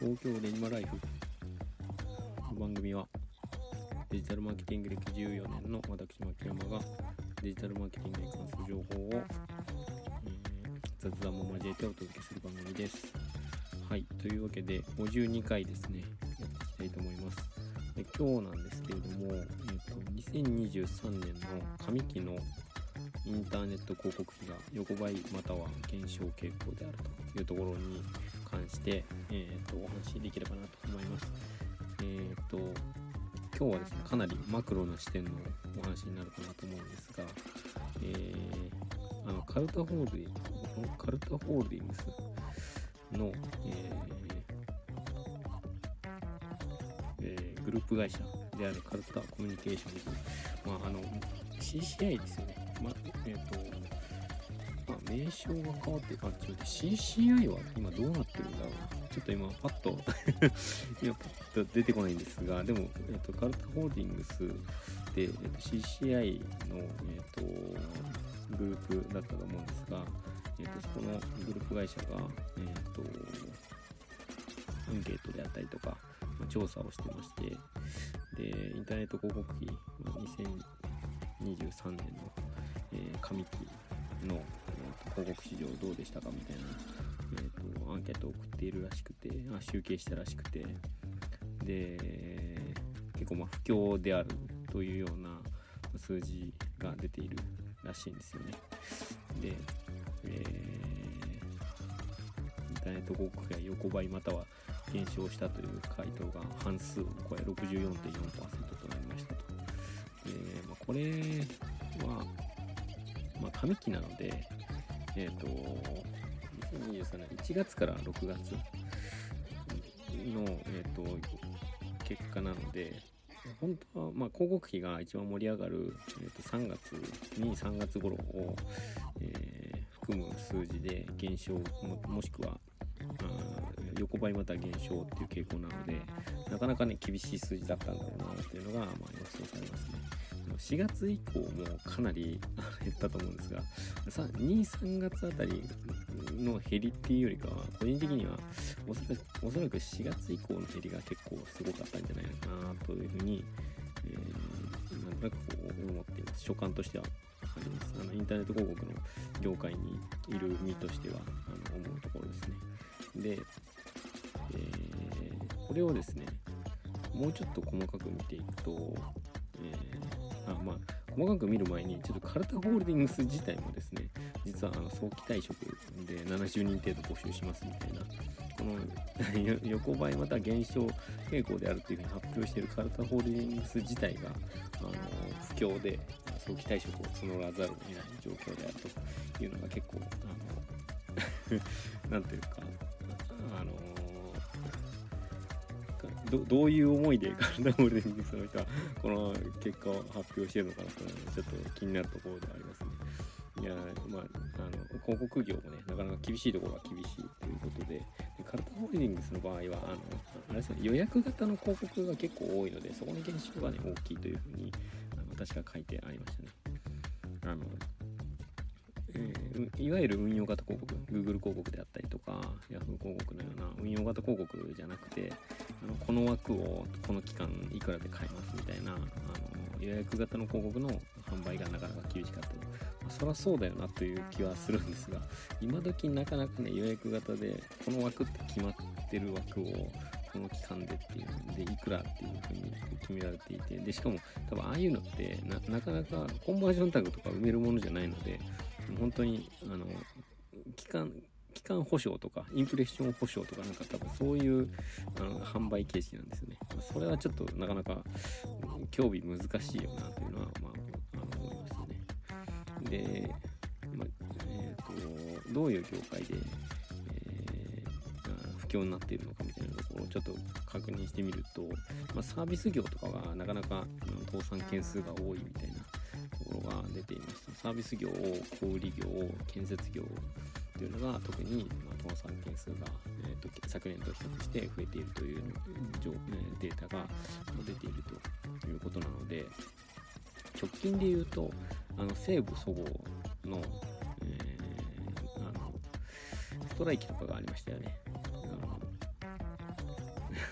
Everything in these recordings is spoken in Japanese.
東京レニマライフ。の番組はデジタルマーケティング歴14年の私牧山がデジタルマーケティングに関する情報を、え雑談も交えてお届けする番組です。はいというわけで52回ですねやっていきたいと思います。で今日なんですけれども、えー、と2023年の上期のインターネット広告費が横ばいまたは減少傾向であるというところに関して、えー、とお話しできればなと思います。えっ、と今日はですねかなりマクロな視点のお話になるかなと思うんですが、えーあのカルタホールディカルタホールディングスの、えーえーグループ会社であるカルタコミュニケーションズ、まあ、あの CCI ですよね。まえっ、と、名称が変わって、あ、ちょっと待って CCI は今どうなってるんだろう。ちょっと今、パッと 今、パッと出てこないんですが、でも、えっ、と、カルタホールディングスで、えっ、と、CCI の、えっ、と、グループだったと思うんですが、えっ、と、そこのグループ会社が、えっ、と、アンケートであったりとか、ま調査をしてまして、で、インターネット広告費、ま2023年の、えー上期の、広告市場どうでしたかみたいな、えーとアンケートを送っているらしくてあ集計したらしくてで結構まあ不況であるというような数字が出ているらしいんですよね。で、えーインターネット広告が横ばいまたは減少したという回答が半数を超え64.4%となりましたと。でまあ、これは、まあ、上期なので、えっ、と、2023年1月から6月の、えー、と結果なので、本当は、まあ、広告費が一番盛り上がる、えー、と3月に3月頃を、えー含む数字で減少もしくは横ばいまた減少っていう傾向なのでなかなかね厳しい数字だったんだろうなっていうのが、まあ、予想されますね。4月以降もかなり 減ったと思うんですがさ2、3月あたりの減りっていうよりかは個人的にはおそらくおそらく4月以降の減りが結構すごかったんじゃないかなというふうに、えーなんとなくこう思っています。所感としてはあります。あのインターネット広告の業界にいる身としてはあの思うところですね。で、えーこれをですねもうちょっと細かく見ていくと、まあ細かく見る前にちょっとカルタホールディングス自体もですね実はあの早期退職で70人程度募集しますみたいなこの 横ばいまた減少傾向であるというふうに発表しているカルタホールディングス自体があの不況で早期退職を募らざるを得ない状況であるというのが結構あの なんというかどどういう思いでカルタホールディングスの人はこの結果を発表してるのかなとちょっと気になるところではありますね。いやまあ、あの広告業もねなかなか厳しいところが厳しいということででカルタホールディングスの場合はあのあれですね予約型の広告が結構多いのでそこの減少がね大きいというふうにあの確か書いてありましたね。あのえーいわゆる運用型広告 Google 広告であったりとか Yahoo 広告のような運用型広告じゃなくてあのこの枠をこの期間いくらで買えますみたいなあの予約型の広告の販売がなかなか厳しかったと、まあ、そりゃそうだよなという気はするんですが今時なかなかね予約型でこの枠って決まってる枠をこの期間でっていうのでいくらっていうふうに決められていてでしかも多分ああいうのってななかなかコンバージョンタグとか埋めるものじゃないので本当にあの期間期間保証とかインプレッション保証とかなんか多分そういうあの販売形式なんですよね。まあそれはちょっとなかなか興味難しいよなというのは、まあ、あの思いますよね。で、まあえー、とどういう業界で、えー不況になっているのかみたいなところをちょっと確認してみると、まあ、サービス業とかはなかなかあの倒産件数が多いみたいなところが出ていましたサービス業小売業建設業というのが特に、まあ、倒産件数が、えー、と昨年と比較して増えているというデータが出ているということなので直近で言うとあの西武そごうの,、えーあのストライキとかがありましたよね。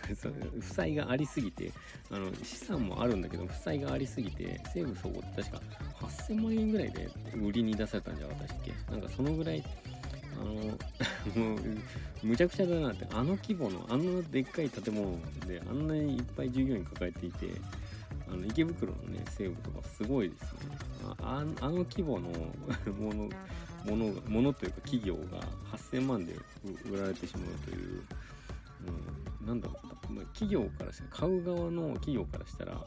負債がありすぎてあの資産もあるんだけど負債がありすぎて西武総合って確か8000万円ぐらいで売りに出されたんじゃなかったっけ？なんかそのぐらいあの もうむちゃくちゃだなって。あの規模のあんなでっかい建物であんなにいっぱい従業員抱えていてあの池袋のね西武とかすごいですよね。ああの規模の ものものものというか企業が8000万で売られてしまうという、うん、なんだろう、まあ、企業からしたら買う側の企業からしたら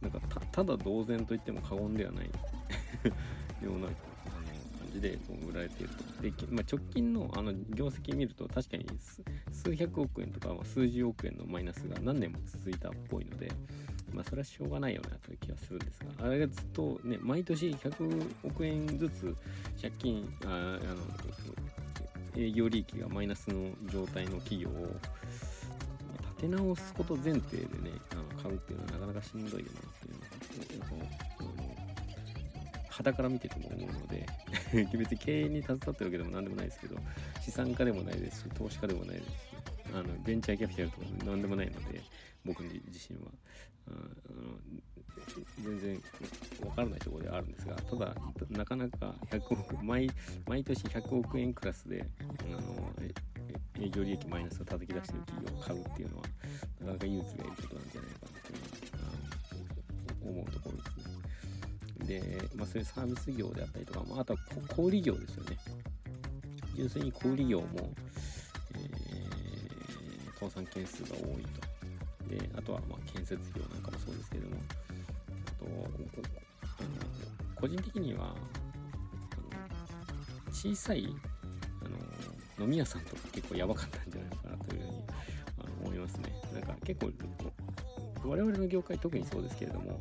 なんかただ同然と言っても過言ではない ようなじで売られていると。で、まあ、直近のあの業績見ると確かに数百億円とか、数十億円のマイナスが何年も続いたっぽいので、まあ、それはしょうがないよなという気がするんですが、あれがずっとね、毎年100億円ずつ借金、ああの営業利益がマイナスの状態の企業を立て直すこと前提でね、あの買うっていうのはなかなかしんどいよなっていうのが、肌から見てても思うので 別に経営に携わってるわけでも何でもないですけど資産家でもないですし投資家でもないですしあのベンチャーキャピタルとか何でもないので僕自身はあの全然わからないところではあるんですがただなかなか100億毎毎年100億円クラスであの営業利益マイナスを叩き出してる企業を買うっていうのはなかなか勇気がいることなんじゃないかなという思うところですね。で、まあ、そういうサービス業であったりとか、まあ、あとは小売業ですよね。純粋に小売業も、えー、倒産件数が多いと。で、あとはま建設業なんかもそうですけれども、あと、あの個人的には、小さいあの飲み屋さんとか結構やばかったんじゃないかなというふうにあの思いますね。なんか結構我々の業界特にそうですけれども、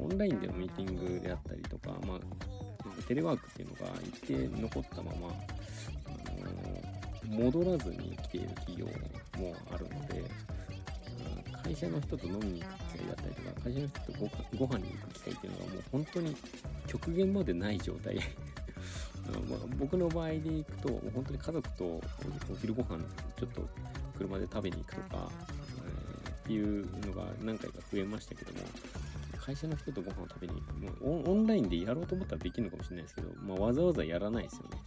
オンラインでのミーティングであったりとか、まあ、テレワークっていうのが一定残ったまま、あの戻らずに来ている企業もあるので、会社の人と飲みに行く機会だったりとか、会社の人とごご飯に行く機会っていうのがもう本当に極限までない状態。まあ、僕の場合で行くと、本当に家族とお昼ご飯ちょっと車で食べに行くとか、えー、っていうのが何回か増えましたけども、会社の人とご飯を食べにもうオンラインでやろうと思ったらできるのかもしれないですけど、まあ、わざわざやらないですよね。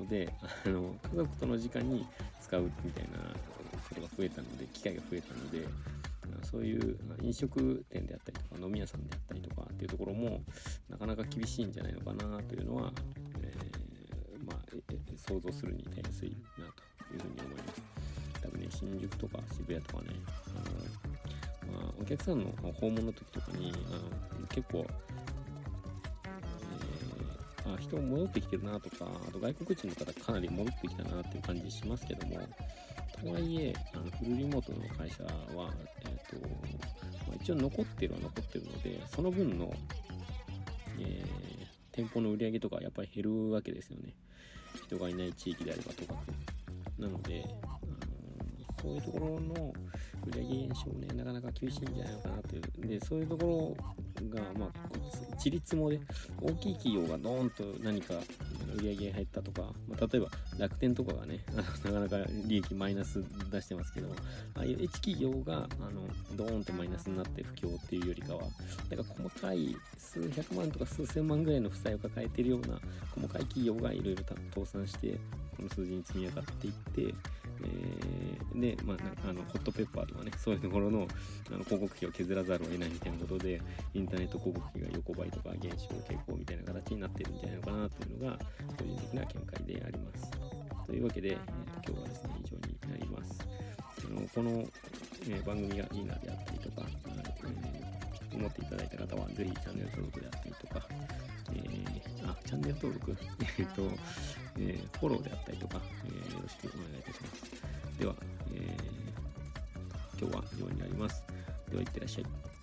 のであの家族との時間に使うみたいなことが増えたので機会が増えたのでそういう飲食店であったりとか飲み屋さんであったりとかっていうところもなかなか厳しいんじゃないのかなというのは、えー、まあ、想像するにたやすいなというふうに思います。多分ね新宿とか渋谷とかねあの、お客さんの訪問の時とかにあの結構、えー、あ人戻ってきてるなとかあと外国人の方かなり戻ってきたなっていう感じしますけどもとはいえあのフルリモートの会社は、えーとまあ、一応残ってるは残ってるのでその分の、えー、店舗の売り上げとかやっぱり減るわけですよね。人がいない地域であればとかなので、あのそういうところの売上減少ね、なかなか厳しいんじゃないのかなという。で、そういうところが、まあ、ちりつもで、大きい企業がドーンと何か売上げ入ったとか、まあ、例えば楽天とかがね、なかなか利益マイナス出してますけど、ああいう一企業が、あの、ドーンとマイナスになって不況っていうよりかは、だから細かい数百万とか数千万ぐらいの負債を抱えているような細かい企業がいろいろ倒産して、この数字に積み上がっていって、えー、で、まあ、あのホットペッパーとかねそういうところのあの広告費を削らざるを得ないみたいなことでインターネット広告費が横ばいとか減少傾向みたいな形になってるんじゃないのかなというのが個人的な見解であります。というわけで、えー、と今日はですね以上になります。あのこの、えー、番組がいいなであったりとか、えー、思っていただいた方はぜひチャンネル登録であったりとか、チャンネル登録えっと、えー、フォローであったりとか、えー、よろしくお願いいたします。では、えー、今日は以上になります。では、いってらっしゃい。